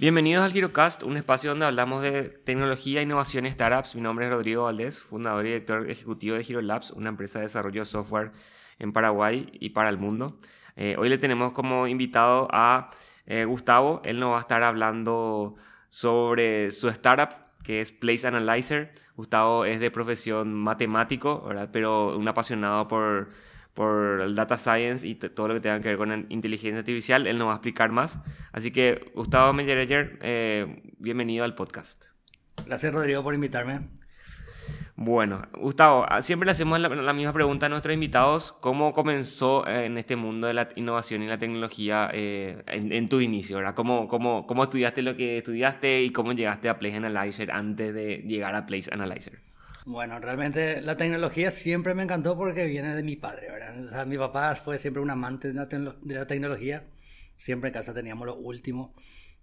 Bienvenidos al GiroCast, un espacio donde hablamos de tecnología, innovación y startups. Mi nombre es Rodrigo Valdés, fundador y director ejecutivo de GiroLabs, una empresa de desarrollo de software en Paraguay y para el mundo. Eh, hoy le tenemos como invitado a eh, Gustavo. Él nos va a estar hablando sobre su startup, que es Place Analyzer. Gustavo es de profesión matemático, pero un apasionado por por el data science y todo lo que tenga que ver con inteligencia artificial. Él nos va a explicar más. Así que, Gustavo Meyereyer, eh, bienvenido al podcast. Gracias, Rodrigo, por invitarme. Bueno, Gustavo, ah, siempre le hacemos la, misma pregunta a nuestros invitados. ¿Cómo comenzó eh, en este mundo de la innovación y la tecnología eh, en, tu inicio? ¿verdad? ¿Cómo, cómo, ¿Cómo estudiaste lo que estudiaste y cómo llegaste a Place Analyzer antes de llegar a Place Analyzer? Bueno, realmente la tecnología siempre me encantó porque viene de mi padre, ¿verdad? O sea, mi papá fue siempre un amante de la, tecnología. Siempre en casa teníamos lo último.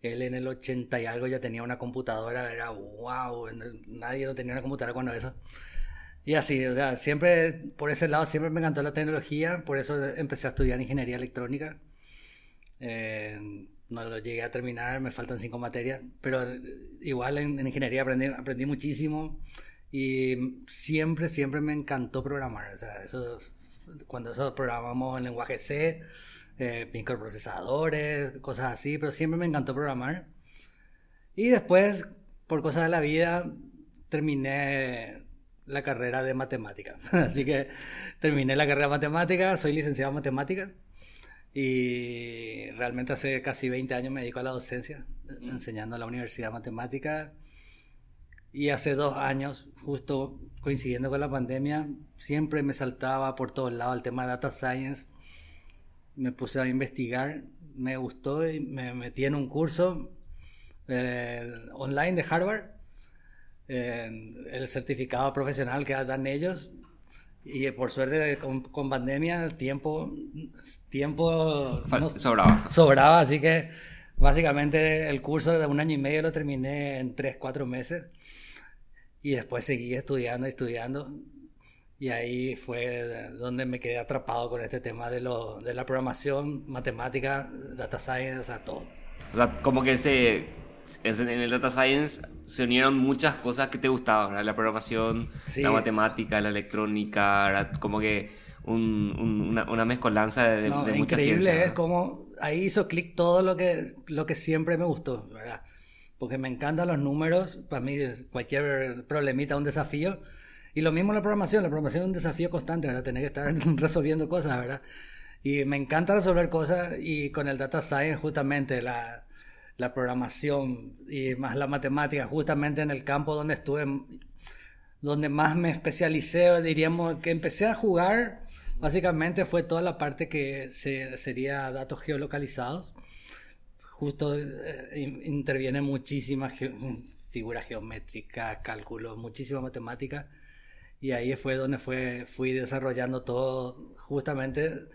Él en el 80 y algo ya tenía una computadora, era wow, nadie no tenía una computadora cuando eso. Y así, o sea, siempre por ese lado siempre me encantó la tecnología, por eso empecé a estudiar ingeniería electrónica. Eh, no lo llegué a terminar, me faltan cinco materias, pero igual en, en ingeniería aprendí, aprendí muchísimo. Y siempre, siempre me encantó programar. O sea, eso, cuando eso programamos en lenguaje C, eh, microprocesadores, cosas así, pero siempre me encantó programar. Y después, por cosas de la vida, terminé la carrera de matemática. Así que terminé la carrera de matemática, soy licenciado en matemática y realmente hace casi 20 años me dedico a la docencia, enseñando en la Universidad de Matemática y hace dos años, justo coincidiendo con la pandemia, siempre me saltaba por todos lados el tema de data science. Me puse a investigar, me gustó y me metí en un curso eh, online de Harvard, el certificado profesional que dan ellos. Y por suerte con, pandemia tiempo, tiempo sobraba. Sobraba, así que básicamente el curso de un año y medio lo terminé en tres, cuatro meses. Y después seguí estudiando, estudiando. Y ahí fue donde me quedé atrapado con este tema de, lo, de la programación, matemática, data science, o sea, todo. O sea, como que se, en el data science se unieron muchas cosas que te gustaban, La programación, la matemática, la electrónica, como que una, una, mezcolanza de, no, de muchas Increíble, es como ahí hizo clic todo lo que, lo que siempre me gustó, ¿verdad? Porque me encantan los números, para mí cualquier problemita es un desafío. Y lo mismo la programación, la programación es un desafío constante, ¿verdad? Tener que estar resolviendo cosas, ¿verdad? Y me encanta resolver cosas y con el data science justamente la, la programación y más la matemática, justamente en el campo donde estuve, donde más me especialicé, diríamos que empecé a jugar, básicamente fue toda la parte que se, sería datos geolocalizados justo eh, interviene muchísimas figuras geométricas, cálculos, muchísima matemática. Y ahí fue donde fue, fui desarrollando todo justamente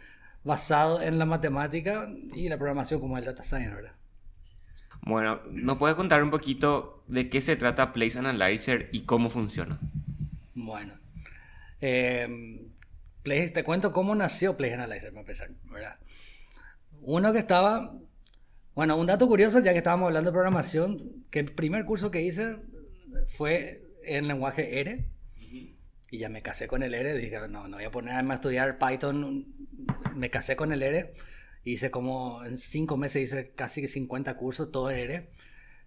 basado en la matemática y la programación como el data science, ¿verdad? Bueno, ¿nos puedes contar un poquito de qué se trata Place Analyzer y cómo funciona? Bueno, eh, te cuento cómo nació Place Analyzer, para empezar, ¿verdad? Uno que estaba bueno, un dato curioso, ya que estábamos hablando de programación, que el primer curso que hice fue en lenguaje R. Y ya me casé con el R. Dije, no, no voy a ponerme a estudiar Python. Me casé con el R. Hice como en cinco meses, hice casi 50 cursos, todo R.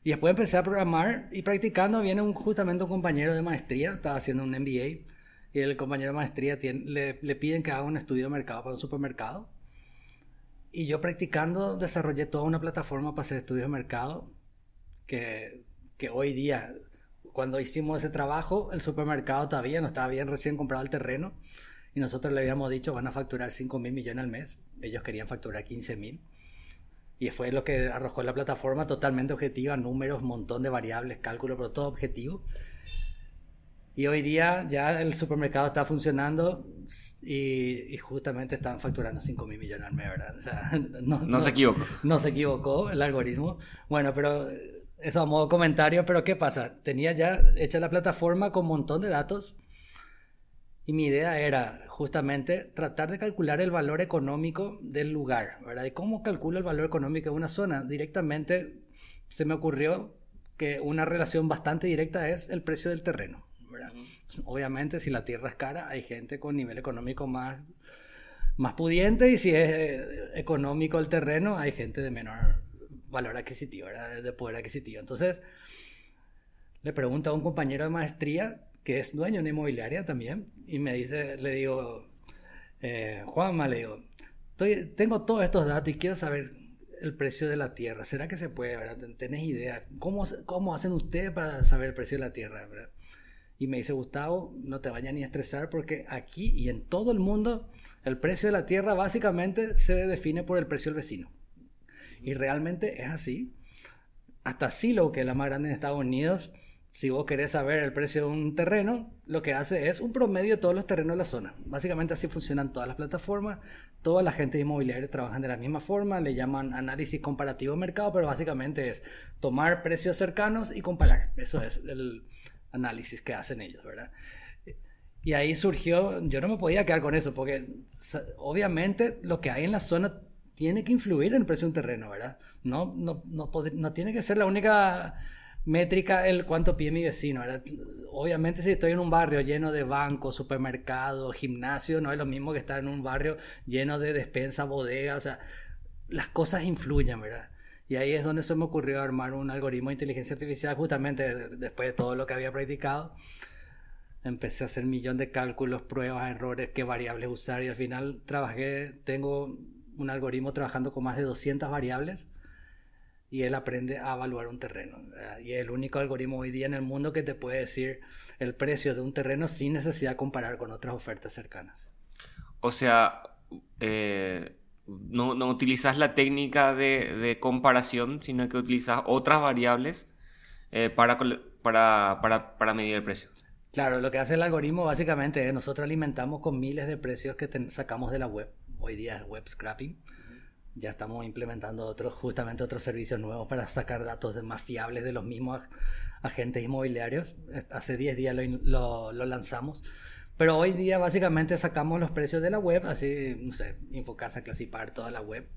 Y después empecé a programar y practicando. Viene un, justamente un compañero de maestría, estaba haciendo un MBA. Y el compañero de maestría le, le piden que haga un estudio de mercado para un supermercado. Y yo practicando desarrollé toda una plataforma para hacer estudios de mercado que, que hoy día, cuando hicimos ese trabajo, el supermercado todavía no estaba bien recién comprado el terreno y nosotros le habíamos dicho van a facturar 5 mil millones al mes. Ellos querían facturar 15 mil. Y fue lo que arrojó la plataforma totalmente objetiva, números, montón de variables, cálculo, pero todo objetivo. Y hoy día ya el supermercado está funcionando y, justamente están facturando 5 mil millones al mes, ¿verdad? O sea, no, se equivocó. No se equivocó el algoritmo. Bueno, pero eso a modo comentario, pero ¿qué pasa? Tenía ya hecha la plataforma con un montón de datos y mi idea era justamente tratar de calcular el valor económico del lugar, ¿verdad? ¿Y cómo calculo el valor económico de una zona? Directamente se me ocurrió que una relación bastante directa es el precio del terreno. Obviamente, si la tierra es cara, hay gente con nivel económico más, más pudiente y si es eh, económico el terreno, hay gente de menor valor adquisitivo, de poder adquisitivo. Entonces, le pregunto a un compañero de maestría que es dueño de una inmobiliaria también y me dice, le digo, eh, Juanma, le digo, tengo todos estos datos y quiero saber el precio de la tierra. ¿Será que se puede? ¿verdad? ¿Tenés idea? ¿Cómo, ¿Cómo hacen ustedes para saber el precio de la tierra? Y me dice, Gustavo, no te vayas ni a estresar porque aquí y en todo el mundo el precio de la tierra básicamente se define por el precio del vecino. Y realmente es así. Hasta Silo, que es la más grande en Estados Unidos, si vos querés saber el precio de un terreno, lo que hace es un promedio de todos los terrenos de la zona. Básicamente así funcionan todas las plataformas. Toda la gente inmobiliaria trabajan de la misma forma, le llaman análisis comparativo de mercado, pero básicamente es tomar precios cercanos y comparar. Eso es el análisis que hacen ellos, ¿verdad? Y ahí surgió, yo no me podía quedar con eso, porque obviamente lo que hay en la zona tiene que influir en el precio de un terreno, ¿verdad? No, no, no, tiene que ser la única métrica el cuánto pide mi vecino. Obviamente si estoy en un barrio lleno de bancos, supermercados, gimnasios, no es lo mismo que estar en un barrio lleno de despensa, bodega, o sea, las cosas influyen, ¿verdad? Y ahí es donde se me ocurrió armar un algoritmo de inteligencia artificial justamente después de todo lo que había practicado. Empecé a hacer un millón de cálculos, pruebas, errores, qué variables usar y al final trabajé, tengo un algoritmo trabajando con más de 200 variables y él aprende a evaluar un terreno. Y es el único algoritmo hoy día en el mundo que te puede decir el precio de un terreno sin necesidad de comparar con otras ofertas cercanas. O sea, eh, no, no, utilizas la técnica de, comparación, sino que utilizas otras variables eh, para, para, para, para, medir el precio. Claro, lo que hace el algoritmo básicamente es nosotros alimentamos con miles de precios que sacamos de la web. Hoy día es web scrapping ya estamos implementando otros, justamente otros servicios nuevos para sacar datos más fiables de los mismos agentes inmobiliarios. Hace 10 días lo, lanzamos. Pero hoy día básicamente sacamos los precios de la web, así, no sé, Infocasa, Classipar, toda la web.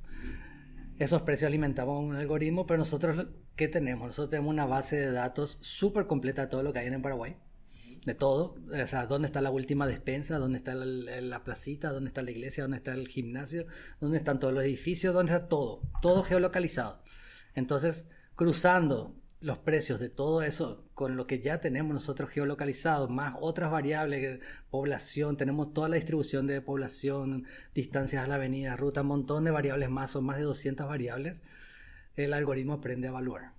Esos precios alimentamos un algoritmo, pero nosotros, ¿qué tenemos? Nosotros tenemos una base de datos súper completa de todo lo que hay en Paraguay de todo, o sea, dónde está la última despensa, dónde está la, placita, dónde está la iglesia, dónde está el gimnasio, dónde están todos los edificios, dónde está todo, todo geolocalizado. Entonces, cruzando los precios de todo eso con lo que ya tenemos nosotros geolocalizado, más otras variables, población, tenemos toda la distribución de población, distancias a la avenida, ruta, un montón de variables más, son más de 200 variables, el algoritmo aprende a evaluar.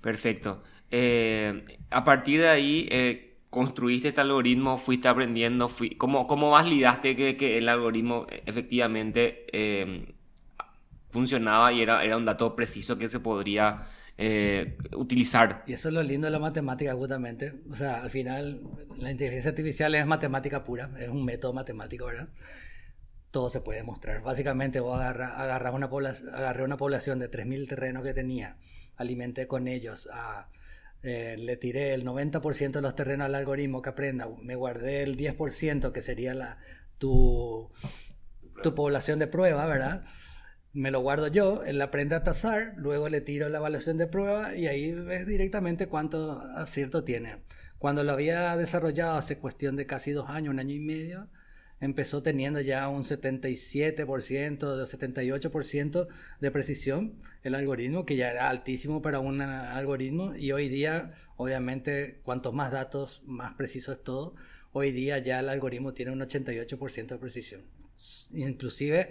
Perfecto. Eh, a partir de ahí, eh, construiste este algoritmo, fuiste aprendiendo, ¿cómo, ¿cómo validaste que, que, el algoritmo efectivamente eh, funcionaba y era, era un dato preciso que se podría utilizar? Y eso es lo lindo de la matemática, justamente. O sea, al final, la inteligencia artificial es matemática pura, es un método matemático, ¿verdad? todo se puede demostrar. Básicamente vos agarras, una, agarré una población de 3.000 terrenos que tenía, alimenté con ellos, eh, le tiré el 90% de los terrenos al algoritmo que aprenda, me guardé el 10% que sería la, tu, tu población de prueba, ¿verdad? Me lo guardo yo, él aprende a tasar, luego le tiro la evaluación de prueba y ahí ves directamente cuánto acierto tiene. Cuando lo había desarrollado hace cuestión de casi dos años, un año y medio, empezó teniendo ya un 77%, de 78% de precisión el algoritmo, que ya era altísimo para un algoritmo y hoy día, obviamente, cuantos más datos, más preciso es todo. Hoy día ya el algoritmo tiene un 88% de precisión. Inclusive,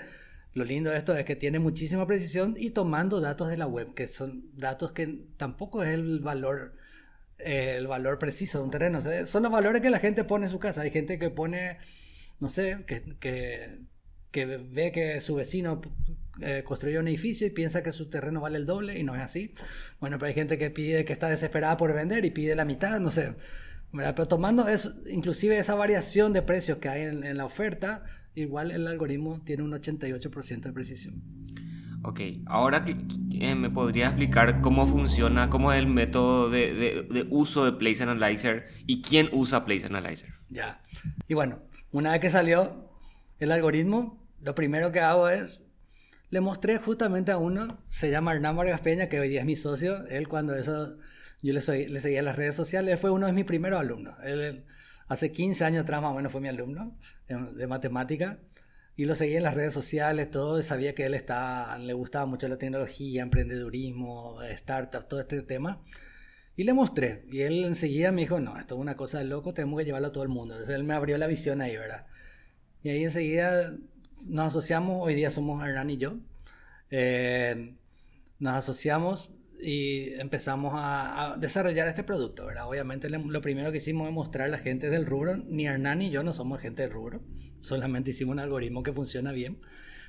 lo lindo de esto es que tiene muchísima precisión y tomando datos de la web, que son datos que tampoco es el valor el valor preciso de un terreno. son los valores que la gente pone en su casa. Hay gente que pone no sé, que, que, ve que su vecino eh, construyó un edificio y piensa que su terreno vale el doble y no es así. Bueno, pero hay gente que pide, que está desesperada por vender y pide la mitad, no sé. Pero tomando eso, inclusive esa variación de precios que hay en, la oferta, igual el algoritmo tiene un 88% de precisión. Ok, ahora que, me podría explicar cómo funciona, cómo es el método de, de, de, uso de Place Analyzer y quién usa Place Analyzer. Ya, y bueno, una vez que salió el algoritmo, lo primero que hago es le mostré justamente a uno, se llama Hernán Vargas Peña, que hoy día es mi socio. Él cuando eso, yo le, soy, le seguía en las redes sociales, él fue uno de mis primeros alumnos. Él, hace 15 años atrás más o menos fue mi alumno de, matemática. Y lo seguía en las redes sociales, todo, sabía que él le gustaba mucho la tecnología, emprendedurismo, startup, todo este tema. Y le mostré, y él enseguida me dijo, no, esto es una cosa de loco, tenemos que llevarlo a todo el mundo. Entonces él me abrió la visión ahí, ¿verdad? Y ahí enseguida nos asociamos, hoy día somos Hernán y yo, eh, nos asociamos y empezamos a, desarrollar este producto, ¿verdad? Obviamente lo primero que hicimos es mostrar a la gente del rubro, ni Hernán ni yo no somos gente del rubro, solamente hicimos un algoritmo que funciona bien,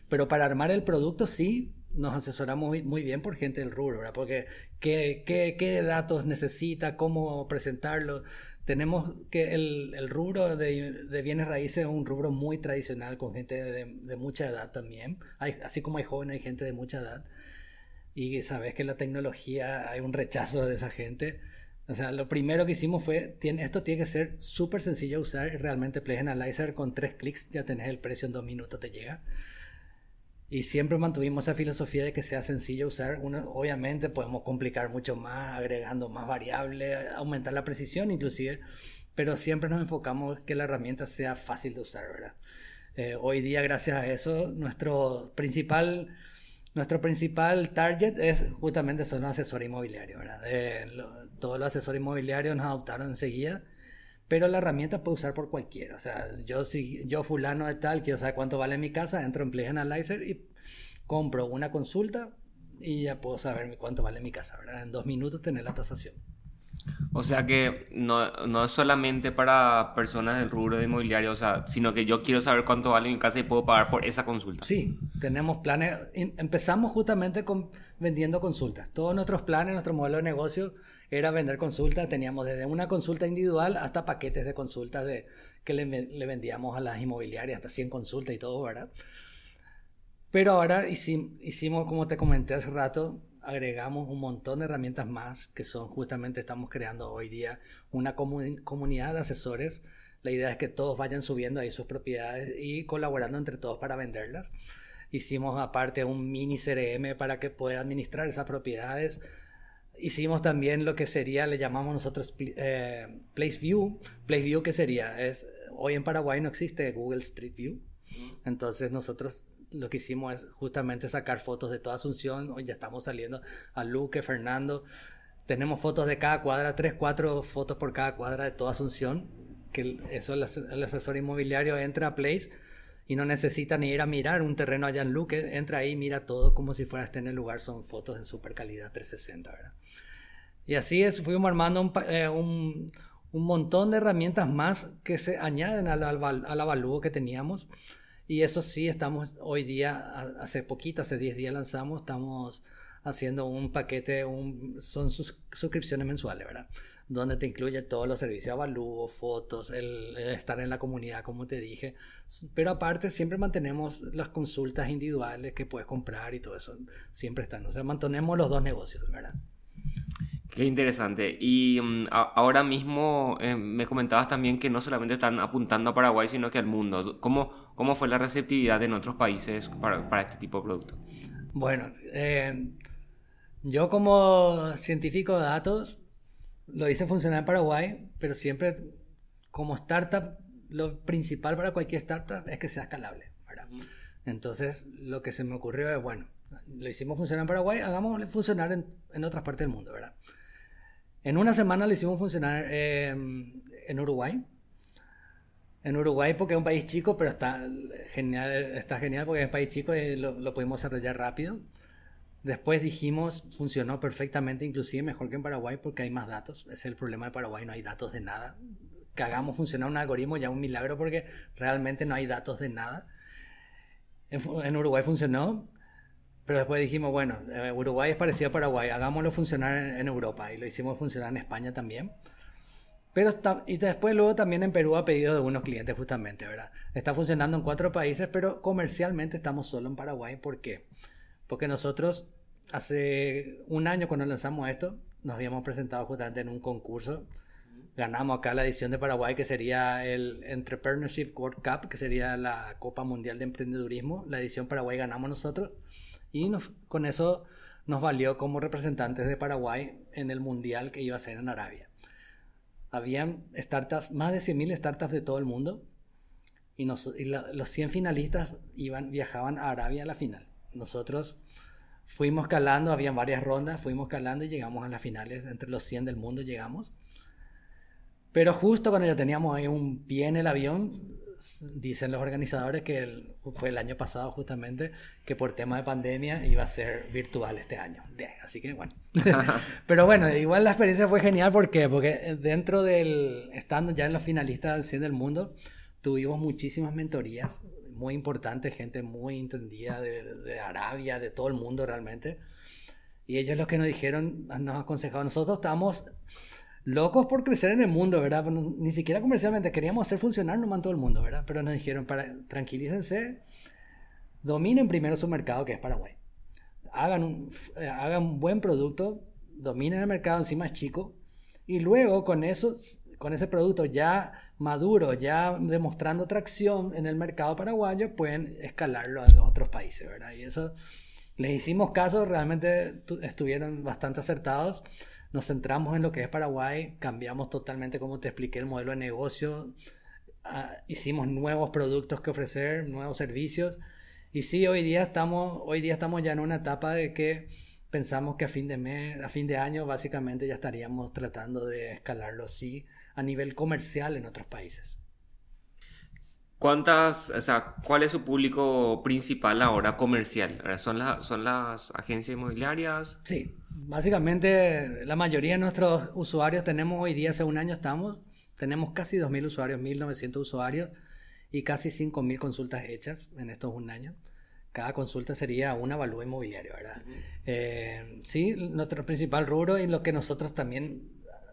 pero para armar el producto sí nos asesoramos muy, bien por gente del rubro, ¿verdad? Porque qué, qué, qué datos necesita, cómo presentarlo. Tenemos que el, el rubro de, de, bienes raíces es un rubro muy tradicional con gente de, de mucha edad también. Hay, así como hay jóvenes, hay gente de mucha edad. Y sabes que la tecnología hay un rechazo de esa gente. O sea, lo primero que hicimos fue, tiene, esto tiene que ser súper sencillo de usar y realmente Play Analyzer con tres clics ya tenés el precio en dos minutos, te llega. Y siempre mantuvimos esa filosofía de que sea sencillo usar. Uno, obviamente podemos complicar mucho más, agregando más variables, aumentar la precisión inclusive, pero siempre nos enfocamos que la herramienta sea fácil de usar, ¿verdad? Eh, hoy día, gracias a eso, nuestro principal, nuestro principal target es justamente son los asesores inmobiliarios, ¿verdad? Eh, todos los asesores inmobiliarios nos adoptaron enseguida pero la herramienta puede usar por cualquiera. O sea, yo si yo fulano de tal, quiero saber cuánto vale mi casa, entro en Play Analyzer y compro una consulta y ya puedo saber cuánto vale mi casa, ¿verdad? En dos minutos tener la tasación. O sea que no, no, es solamente para personas del rubro de inmobiliario, o sea, sino que yo quiero saber cuánto vale mi casa y puedo pagar por esa consulta. Sí, tenemos planes. Em, empezamos justamente con vendiendo consultas. Todos nuestros planes, nuestro modelo de negocio era vender consultas. Teníamos desde una consulta individual hasta paquetes de consultas de, que le, le vendíamos a las inmobiliarias, hasta 100 consultas y todo, ¿verdad? Pero ahora hicimos, como te comenté hace rato, agregamos un montón de herramientas más que son justamente estamos creando hoy día una comunidad de asesores. La idea es que todos vayan subiendo ahí sus propiedades y colaborando entre todos para venderlas. Hicimos aparte un mini CRM para que pueda administrar esas propiedades. Hicimos también lo que sería, le llamamos nosotros eh, Place View. Place View, ¿qué sería? Es, hoy en Paraguay no existe Google Street View. Entonces nosotros lo que hicimos es justamente sacar fotos de toda Asunción. Hoy ya estamos saliendo a Luque, Fernando. Tenemos fotos de cada cuadra, tres, cuatro fotos por cada cuadra de toda Asunción. Que eso el, asesor inmobiliario entra a Place y no necesita ni ir a mirar un terreno allá en Luque. Entra ahí, mira todo como si fuera a estar en el lugar. Son fotos en super calidad 360, ¿verdad? Y así es, fuimos armando un, eh, un, un montón de herramientas más que se añaden al, al, al avalúo que teníamos y eso sí, estamos hoy día, hace poquito, hace 10 días lanzamos, estamos haciendo un paquete, un, son sus, suscripciones mensuales, ¿verdad? Donde te incluye todos los servicios, avalúo, fotos, el, estar en la comunidad, como te dije. Pero aparte, siempre mantenemos las consultas individuales que puedes comprar y todo eso. Siempre están. O sea, mantenemos los dos negocios, ¿verdad? Qué interesante. Y mm, ahora mismo eh, me comentabas también que no solamente están apuntando a Paraguay, sino que al mundo. ¿Cómo, cómo fue la receptividad en otros países para, para este tipo de producto? Bueno, eh, yo como científico de datos lo hice funcionar en Paraguay, pero siempre como startup, lo principal para cualquier startup es que sea escalable. ¿verdad? Entonces, lo que se me ocurrió es, bueno, lo hicimos funcionar en Paraguay, hagámoslo funcionar en, en otras partes del mundo, ¿verdad? En una semana lo hicimos funcionar em, en Uruguay. En Uruguay porque es un país chico, pero está genial, está genial porque es un país chico y lo, lo pudimos desarrollar rápido. Después dijimos, funcionó perfectamente, inclusive mejor que en Paraguay porque hay más datos. Ese es el problema de Paraguay, no hay datos de nada. Que hagamos funcionar un algoritmo ya un milagro porque realmente no hay datos de nada. en Uruguay funcionó, pero después dijimos, bueno, eh, Uruguay es parecido a Paraguay, hagámoslo funcionar en, Europa y lo hicimos funcionar en España también. Pero y después luego también en Perú a pedido de unos clientes justamente, ¿verdad? Está funcionando en cuatro países, pero comercialmente estamos solo en Paraguay. ¿Por qué? Porque nosotros hace un año cuando lanzamos esto, nos habíamos presentado justamente en un concurso. Ganamos acá la edición de Paraguay, que sería el Entrepreneurship World Cup, que sería la Copa Mundial de Emprendedurismo. La edición Paraguay ganamos nosotros Y con eso nos valió como representantes de Paraguay en el mundial que iba a ser en Arabia. Habían startups, más de 100.000 startups de todo el mundo y, los 100 finalistas iban, viajaban a Arabia a la final. Nosotros fuimos calando, habían varias rondas, fuimos calando y llegamos a las finales, entre los 100 del mundo llegamos. Pero justo cuando ya teníamos ahí un pie en el avión, dicen los organizadores que fue el año pasado justamente que por tema de pandemia iba a ser virtual este año. Así que bueno. Pero bueno, igual la experiencia fue genial porque porque dentro del estando ya en los finalistas del 100 del mundo tuvimos muchísimas mentorías muy importantes, gente muy entendida de, de Arabia, de todo el mundo realmente. Y ellos los que nos dijeron, nos aconsejaron, nosotros estamos locos por crecer en el mundo, ¿verdad? Ni siquiera comercialmente, queríamos hacer funcionar nomás todo el mundo, ¿verdad? Pero nos dijeron, para, tranquilícense, dominen primero su mercado, que es Paraguay. Hagan un, eh, hagan un buen producto, dominen el mercado, encima es chico, y luego con eso, con ese producto ya maduro, ya demostrando tracción en el mercado paraguayo, pueden escalarlo a los otros países, ¿verdad? Y eso les hicimos caso, realmente estuvieron bastante acertados nos centramos en lo que es Paraguay, cambiamos totalmente, como te expliqué, el modelo de negocio, ah, hicimos nuevos productos que ofrecer, nuevos servicios. Y sí, hoy día estamos, hoy día estamos ya en una etapa de que pensamos que a fin de mes, a fin de año, básicamente ya estaríamos tratando de escalarlo así a nivel comercial en otros países. ¿Cuántas, o sea, cuál es su público principal ahora comercial? ¿Son, ¿Son las agencias inmobiliarias? Sí, Básicamente, la mayoría de nuestros usuarios tenemos hoy día, hace un año estamos, tenemos casi 2.000 usuarios, 1.900 usuarios y casi 5.000 consultas hechas en estos un año. Cada consulta sería un avalúo inmobiliario, ¿verdad? Eh, sí, nuestro principal rubro y lo que nosotros también,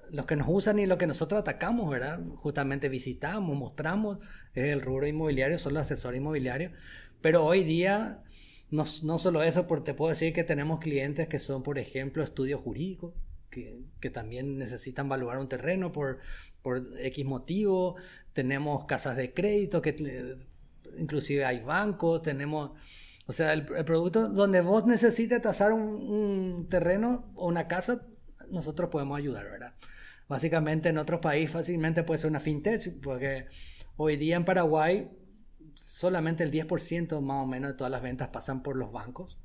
los que nos usan y lo que nosotros atacamos, ¿verdad? Justamente visitamos, mostramos, es el rubro inmobiliario, son los asesores inmobiliarios. Pero hoy día no, no solo eso, porque te puedo decir que tenemos clientes que son, por ejemplo, estudios jurídicos, que, que, también necesitan valorar un terreno por, por X motivo. Tenemos casas de crédito, que inclusive hay bancos, tenemos... O sea, el, producto donde vos necesites tasar un, un, terreno o una casa, nosotros podemos ayudar, ¿verdad? Básicamente en otros países fácilmente puede ser una fintech, porque hoy día en Paraguay solamente el 10% más o menos de todas las ventas pasan por los bancos.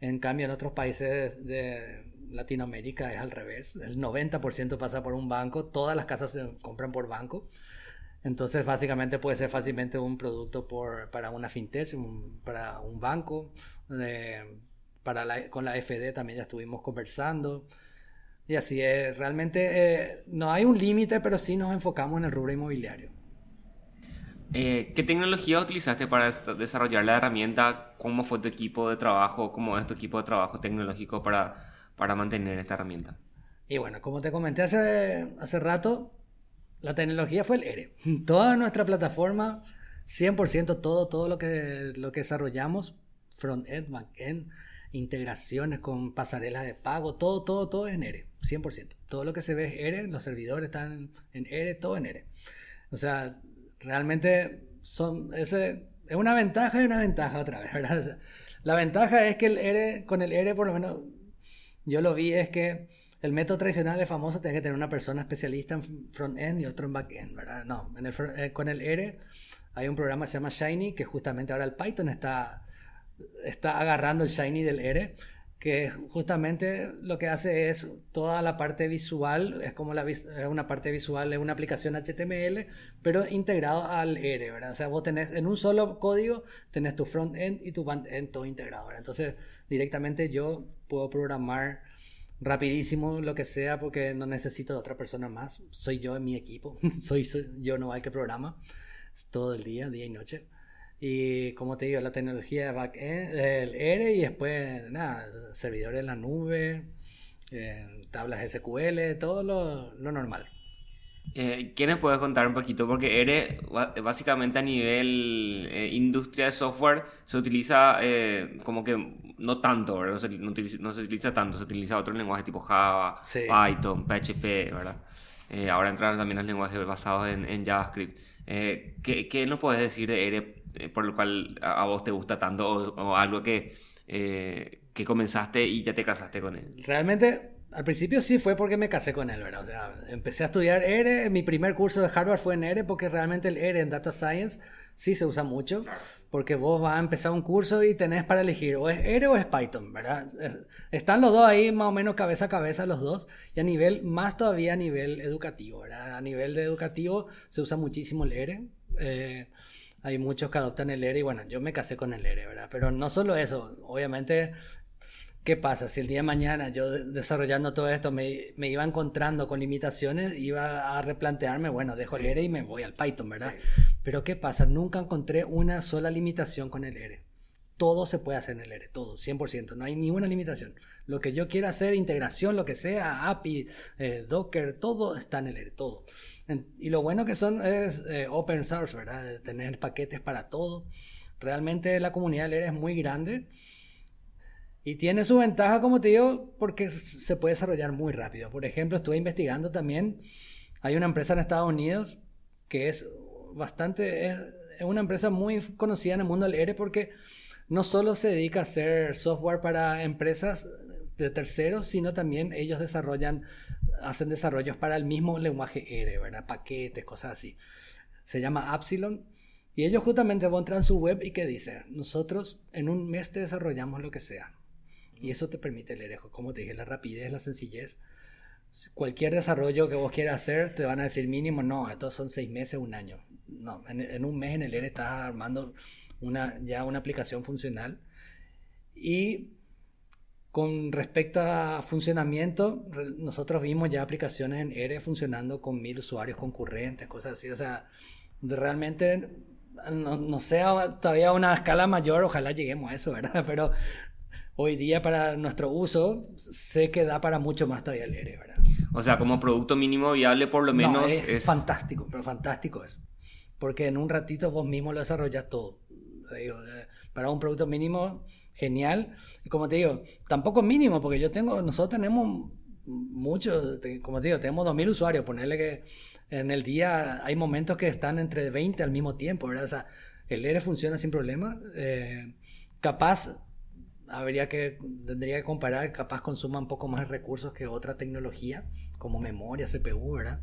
En cambio, en otros países de Latinoamérica es al revés. El 90% pasa por un banco, todas las casas se compran por banco. Entonces, básicamente puede ser fácilmente un producto para una fintech, para un banco. con la FD también ya estuvimos conversando. Y así es, realmente eh, no hay un límite, pero sí nos enfocamos en el rubro inmobiliario. Eh, ¿Qué tecnología utilizaste para desarrollar la herramienta? ¿Cómo fue tu equipo de trabajo? ¿Cómo es tu equipo de trabajo tecnológico para, para mantener esta herramienta? Y bueno, como te comenté hace, hace rato, la tecnología fue el ERE. Toda nuestra plataforma, 100% todo, todo lo que, lo que desarrollamos, front-end, back-end, integraciones con pasarelas de pago, todo, todo, todo es en ERE, 100%. Todo lo que se ve es ERE, los servidores están en ERE, todo en ERE. O sea, realmente son, ese, es una ventaja y una ventaja otra vez, ¿verdad? la ventaja es que el R, con el R por lo menos yo lo vi, es que el método tradicional es famoso, tienes que tener una persona especialista en front-end y otro en back-end, ¿verdad? No, en el, eh, con el R hay un programa que se llama Shiny, que justamente ahora el Python está, está agarrando el Shiny del R que justamente lo que hace es toda la parte visual, es como una parte visual, es una aplicación HTML, pero integrado al R, ¿verdad? O sea, vos tenés en un solo código, tenés tu front-end y tu back-end todo integrado. Entonces, directamente yo puedo programar rapidísimo lo que sea porque no necesito de otra persona más, soy yo en mi equipo, soy, soy yo no hay que programa todo el día, día y noche. Y como te digo, la tecnología de backend, el R y después, nada, servidores en la nube, eh, tablas SQL, todo lo, lo normal. Eh, ¿Quiénes puedes contar un poquito? Porque R, básicamente a nivel eh, industria de software, se utiliza eh, como que no tanto, ¿verdad? No se, no, se, utiliza tanto, se utiliza otro lenguaje tipo Java, Python, PHP, ¿verdad? ahora entran también los lenguajes basados en, en JavaScript. ¿qué, ¿Qué nos puedes decir de R eh, por lo cual a, vos te gusta tanto o, algo que eh, que comenzaste y ya te casaste con él? Realmente, al principio sí fue porque me casé con él, ¿verdad? O sea, empecé a estudiar ERE, mi primer curso de Harvard fue en ERE porque realmente el ERE en Data Science sí se usa mucho. Porque vos vas a empezar un curso y tenés para elegir o es ERE o es Python, ¿verdad? Están los dos ahí más o menos cabeza a cabeza los dos y a nivel, más todavía a nivel educativo, ¿verdad? A nivel de educativo se usa muchísimo el ERE. Eh, hay muchos que adoptan el ERE y bueno, yo me casé con el ERE, ¿verdad? Pero no solo eso, obviamente ¿Qué pasa? Si el día de mañana yo desarrollando todo esto me, me, iba encontrando con limitaciones, iba a replantearme, bueno, dejo el ERE y me voy al Python, ¿verdad? Pero ¿qué pasa? Nunca encontré una sola limitación con el ERE. Todo se puede hacer en el ERE, todo, 100%, no hay ninguna limitación. Lo que yo quiera hacer, integración, lo que sea, API, eh, Docker, todo está en el ERE, todo. Y lo bueno que son es eh, open source, ¿verdad? Tener paquetes para todo. Realmente la comunidad del ERE es muy grande y tiene su ventaja, como te digo, porque se puede desarrollar muy rápido. Por ejemplo, estuve investigando también, hay una empresa en Estados Unidos que es bastante, es, una empresa muy conocida en el mundo del ERE porque no solo se dedica a hacer software para empresas de terceros, sino también ellos desarrollan, hacen desarrollos para el mismo lenguaje ERE, ¿verdad? Paquetes, cosas así. Se llama Epsilon. Y ellos justamente a su web y que dice, nosotros en un mes te desarrollamos lo que sea. Y eso te permite leer, como te dije, la rapidez, la sencillez. Cualquier desarrollo que vos quieras hacer, te van a decir mínimo, no, estos son seis meses, un año. No, en, un mes en el ERE estás armando una, ya una aplicación funcional. Y con respecto a funcionamiento, nosotros vimos ya aplicaciones en ERE funcionando con mil usuarios concurrentes, cosas así. O sea, realmente no, no, sea todavía una escala mayor, ojalá lleguemos a eso, ¿verdad? Pero hoy día para nuestro uso sé que da para mucho más todavía el ERE, ¿verdad? O sea, como producto mínimo viable por lo menos es, fantástico, pero fantástico es. Porque en un ratito vos mismo lo desarrollas todo. Eh, para un producto mínimo, genial. Como te digo, tampoco mínimo, porque yo tengo, nosotros tenemos muchos, como te digo, tenemos 2.000 usuarios. Ponerle que en el día hay momentos que están entre 20 al mismo tiempo, ¿verdad? O sea, el ERE funciona sin problema. Eh, capaz habría que, tendría que comparar, capaz consuma un poco más recursos que otra tecnología, como memoria, CPU, ¿verdad?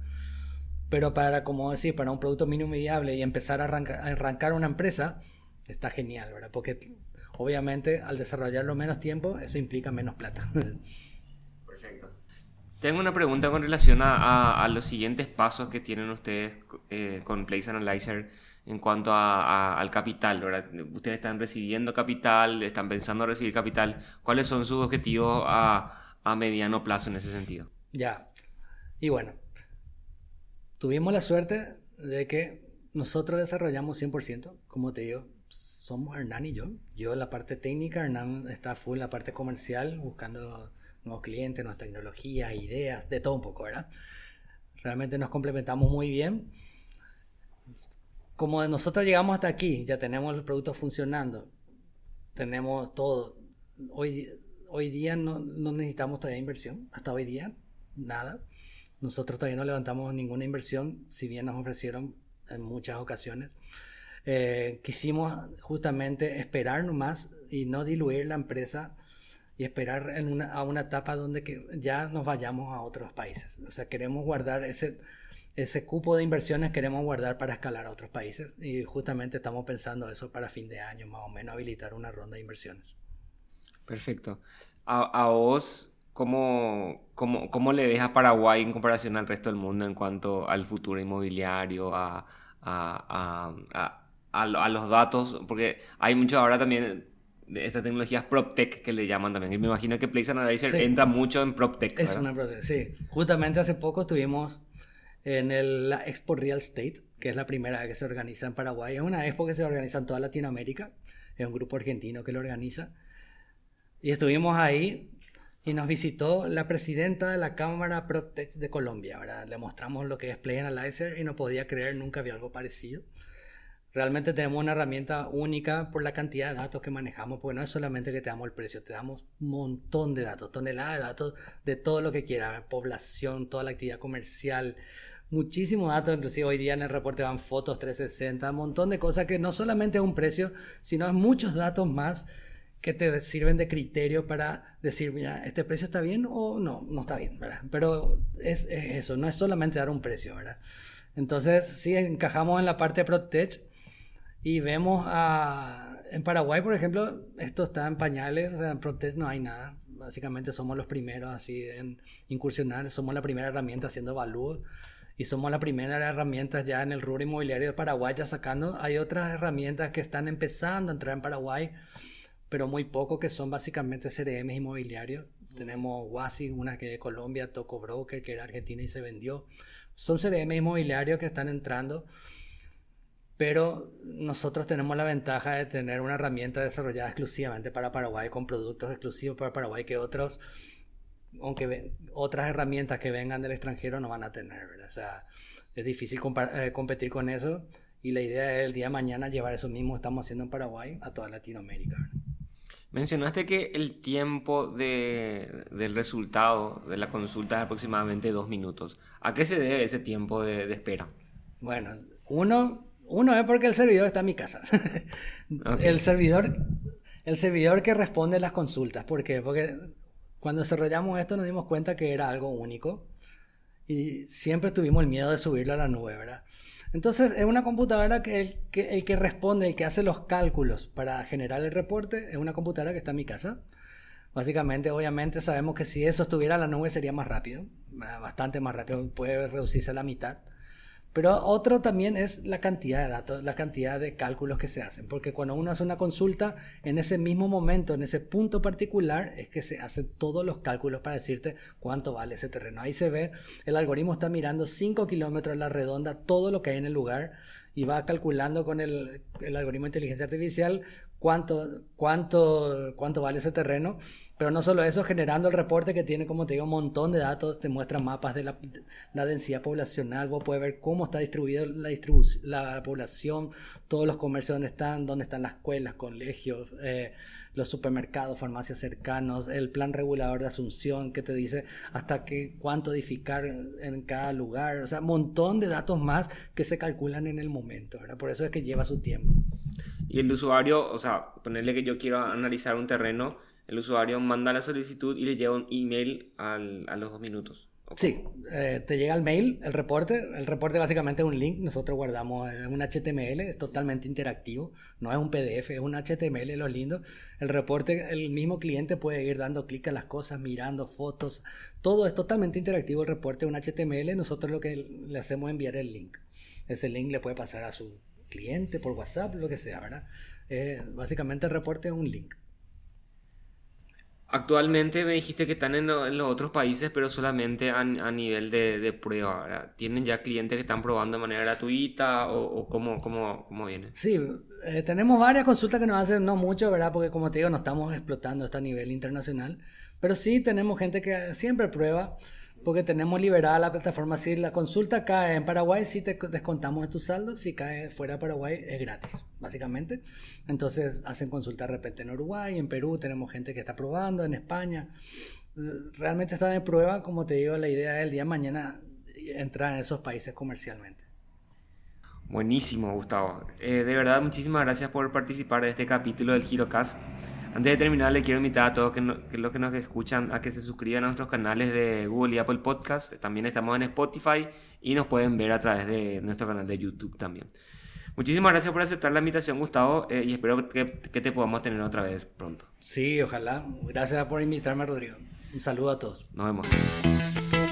Pero para, como decir, para un producto mínimo viable y empezar a arrancar, una empresa, está genial, ¿verdad? Porque obviamente al desarrollarlo menos tiempo, eso implica menos plata. Perfecto. Tengo una pregunta con relación a, los siguientes pasos que tienen ustedes eh, con Place Analyzer en cuanto a, al capital. ¿verdad? Ustedes están recibiendo capital, están pensando recibir capital. ¿Cuáles son sus objetivos a, a mediano plazo en ese sentido? Ya. Y bueno, tuvimos la suerte de que nosotros desarrollamos 100%, como te digo, somos Hernán y yo. Yo la parte técnica, Hernán está full en la parte comercial, buscando nuevos clientes, nuevas tecnologías, ideas, de todo un poco, ¿verdad? Realmente nos complementamos muy bien como nosotros llegamos hasta aquí, ya tenemos el producto funcionando, tenemos todo. Hoy, hoy día no, no, necesitamos todavía inversión, hasta hoy día, nada. Nosotros todavía no levantamos ninguna inversión, si bien nos ofrecieron en muchas ocasiones. Eh, quisimos justamente esperar nomás y no diluir la empresa y esperar en una, a una etapa donde que ya nos vayamos a otros países. O sea, queremos guardar ese ese cupo de inversiones queremos guardar para escalar a otros países y justamente estamos pensando eso para fin de año, más o menos habilitar una ronda de inversiones. Perfecto. A, vos, ¿cómo, cómo, cómo le ves a Paraguay en comparación al resto del mundo en cuanto al futuro inmobiliario, a, a, a los datos? Porque hay mucho ahora también de estas tecnologías PropTech que le llaman también. Y me imagino que Place Analyzer entra mucho en PropTech. Es una PropTech, sí. Justamente hace poco estuvimos en el, la Expo Real Estate, que es la primera vez que se organiza en Paraguay. Es una expo que se organiza en toda Latinoamérica. Es un grupo argentino que lo organiza. Y estuvimos ahí y nos visitó la presidenta de la Cámara Protect de Colombia. ¿verdad? Le mostramos lo que es Play Analyzer y no podía creer, nunca había algo parecido. Realmente tenemos una herramienta única por la cantidad de datos que manejamos, porque no es solamente que te damos el precio, te damos un montón de datos, toneladas de datos de todo lo que quieras, población, toda la actividad comercial, muchísimos datos, inclusive hoy día en el reporte van fotos 360, un montón de cosas que no solamente es un precio, sino es muchos datos más que te sirven de criterio para decir, mira, este precio está bien o no, no está bien, ¿verdad? Pero es, eso, no es solamente dar un precio, ¿verdad? Entonces, sí, encajamos en la parte de Protech y vemos a, en Paraguay, por ejemplo, esto está en pañales, o sea, en Protech no hay nada. Básicamente somos los primeros así en incursionar, somos la primera herramienta haciendo evalúos y somos la primera herramienta ya en el rubro inmobiliario de Paraguay ya sacando. Hay otras herramientas que están empezando a entrar en Paraguay pero muy poco que son básicamente CRM inmobiliarios. Tenemos Wasi, una que de Colombia, Toco Broker, que era Argentina y se vendió. Son CRM inmobiliarios que están entrando, pero nosotros tenemos la ventaja de tener una herramienta desarrollada exclusivamente para Paraguay, con productos exclusivos para Paraguay que otros, aunque otras herramientas que vengan del extranjero no van a tener. O sea, es difícil eh, competir con eso y la idea es el día de mañana llevar eso mismo que estamos haciendo en Paraguay a toda Latinoamérica. Mencionaste que el tiempo de, del resultado de la consulta es aproximadamente dos minutos. ¿A qué se debe ese tiempo de, espera? Bueno, uno, uno es porque el servidor está en mi casa. El servidor el servidor que responde las consultas. ¿Por qué? Porque cuando desarrollamos esto nos dimos cuenta que era algo único y siempre tuvimos el miedo de subirlo a la nube, ¿verdad? Entonces, es una computadora que el, que el, que responde, el que hace los cálculos para generar el reporte, es una computadora que está en mi casa. Básicamente, obviamente, sabemos que si eso estuviera en la nube sería más rápido, bastante más rápido, puede reducirse a la mitad. Pero otro también es la cantidad de datos, la cantidad de cálculos que se hacen, porque cuando uno hace una consulta, en ese mismo momento, en ese punto particular, es que se hacen todos los cálculos para decirte cuánto vale ese terreno. Ahí se ve, el algoritmo está mirando 5 kilómetros a la redonda, todo lo que hay en el lugar, y va calculando con el, el algoritmo de inteligencia artificial cuánto, cuánto, cuánto vale ese terreno. Pero no solo eso, generando el reporte que tiene, como te digo, un montón de datos, te muestra mapas de la, la densidad poblacional, vos puedes ver cómo está distribuida la, la población, todos los comercios donde están, dónde están las escuelas, colegios, eh, los supermercados, farmacias cercanos, el plan regulador de Asunción que te dice hasta qué cuánto edificar en cada lugar, o sea, un montón de datos más que se calculan en el momento, ¿verdad? Por eso es que lleva su tiempo. Y el usuario, o sea, ponerle que yo quiero analizar un terreno, el usuario manda la solicitud y le llega un email al, a los dos minutos. Sí, eh, te llega el mail, el reporte. El reporte básicamente es un link. Nosotros guardamos en un HTML, es totalmente interactivo. No es un PDF, es un HTML, lo lindo. El reporte, el mismo cliente puede ir dando clic a las cosas, mirando fotos. Todo es totalmente interactivo. El reporte es un HTML. Nosotros lo que le hacemos es enviar el link. Ese link le puede pasar a su cliente por WhatsApp, lo que sea, ¿verdad? Eh, básicamente el reporte es un link. Actualmente me dijiste que están en, los otros países, pero solamente a, nivel de, prueba. ¿verdad? ¿Tienen ya clientes que están probando de manera gratuita o, cómo, cómo, cómo, viene? Sí, eh, tenemos varias consultas que nos hacen, no mucho, ¿verdad? Porque como te digo, no estamos explotando esto a nivel internacional. Pero sí tenemos gente que siempre prueba porque tenemos liberada la plataforma. Si la consulta cae en Paraguay, sí te descontamos de tu saldo. Si cae fuera de Paraguay, es gratis, básicamente. Entonces hacen consulta de repente en Uruguay, en Perú, tenemos gente que está probando, en España. Realmente está de prueba, como te digo, la idea es el día de mañana entrar en esos países comercialmente. Buenísimo, Gustavo. Eh, de verdad, muchísimas gracias por participar de este capítulo del GiroCast. Antes de terminar, le quiero invitar a todos que, los que nos escuchan a que se suscriban a nuestros canales de Google y Apple Podcast. También estamos en Spotify y nos pueden ver a través de nuestro canal de YouTube también. Muchísimas gracias por aceptar la invitación, Gustavo, eh, y espero que, que te podamos tener otra vez pronto. Sí, ojalá. Gracias por invitarme, Rodrigo. Un saludo a todos. Nos vemos.